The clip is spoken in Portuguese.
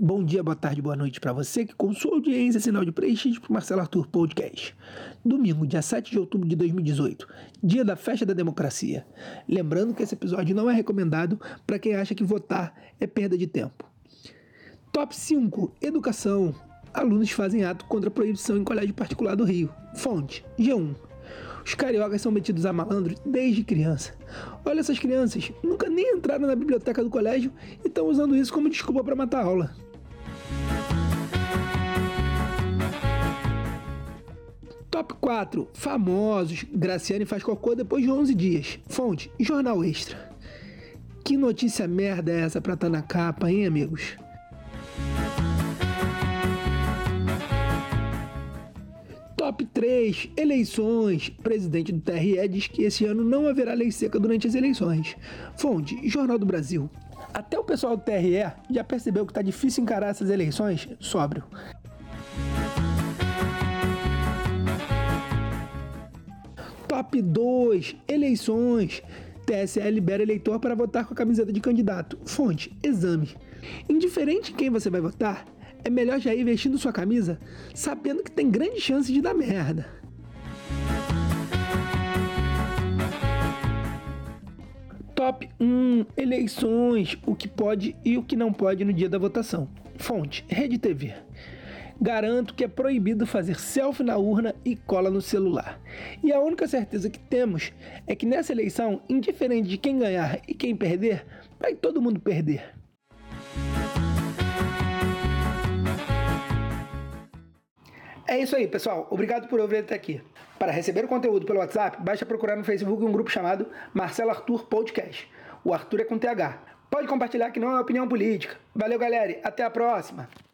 Bom dia, boa tarde, boa noite para você que com sua audiência sinal de prestígio para Marcelo Arthur Podcast. Domingo, dia 7 de outubro de 2018, dia da festa da democracia. Lembrando que esse episódio não é recomendado para quem acha que votar é perda de tempo. Top 5: Educação. Alunos fazem ato contra a proibição em colégio particular do Rio. Fonte: G1. Os cariocas são metidos a malandros desde criança. Olha essas crianças, nunca nem entraram na biblioteca do colégio e estão usando isso como desculpa para matar a aula. Top 4. Famosos. Graciane faz cocô depois de 11 dias. Fonte: Jornal Extra. Que notícia merda é essa pra tá na capa, hein, amigos? Top 3. Eleições. Presidente do TRE diz que esse ano não haverá lei seca durante as eleições. Fonte: Jornal do Brasil. Até o pessoal do TRE já percebeu que tá difícil encarar essas eleições sóbrio. Top 2: Eleições. TSE libera eleitor para votar com a camiseta de candidato. Fonte: Exame. Indiferente em quem você vai votar, é melhor já ir vestindo sua camisa sabendo que tem grande chance de dar merda. Top 1: Eleições. O que pode e o que não pode no dia da votação. Fonte: Rede TV garanto que é proibido fazer selfie na urna e cola no celular. E a única certeza que temos é que nessa eleição, indiferente de quem ganhar e quem perder, vai todo mundo perder. É isso aí, pessoal. Obrigado por ouvir até aqui. Para receber o conteúdo pelo WhatsApp, basta procurar no Facebook um grupo chamado Marcelo Arthur Podcast. O Arthur é com TH. Pode compartilhar que não é opinião política. Valeu, galera. Até a próxima.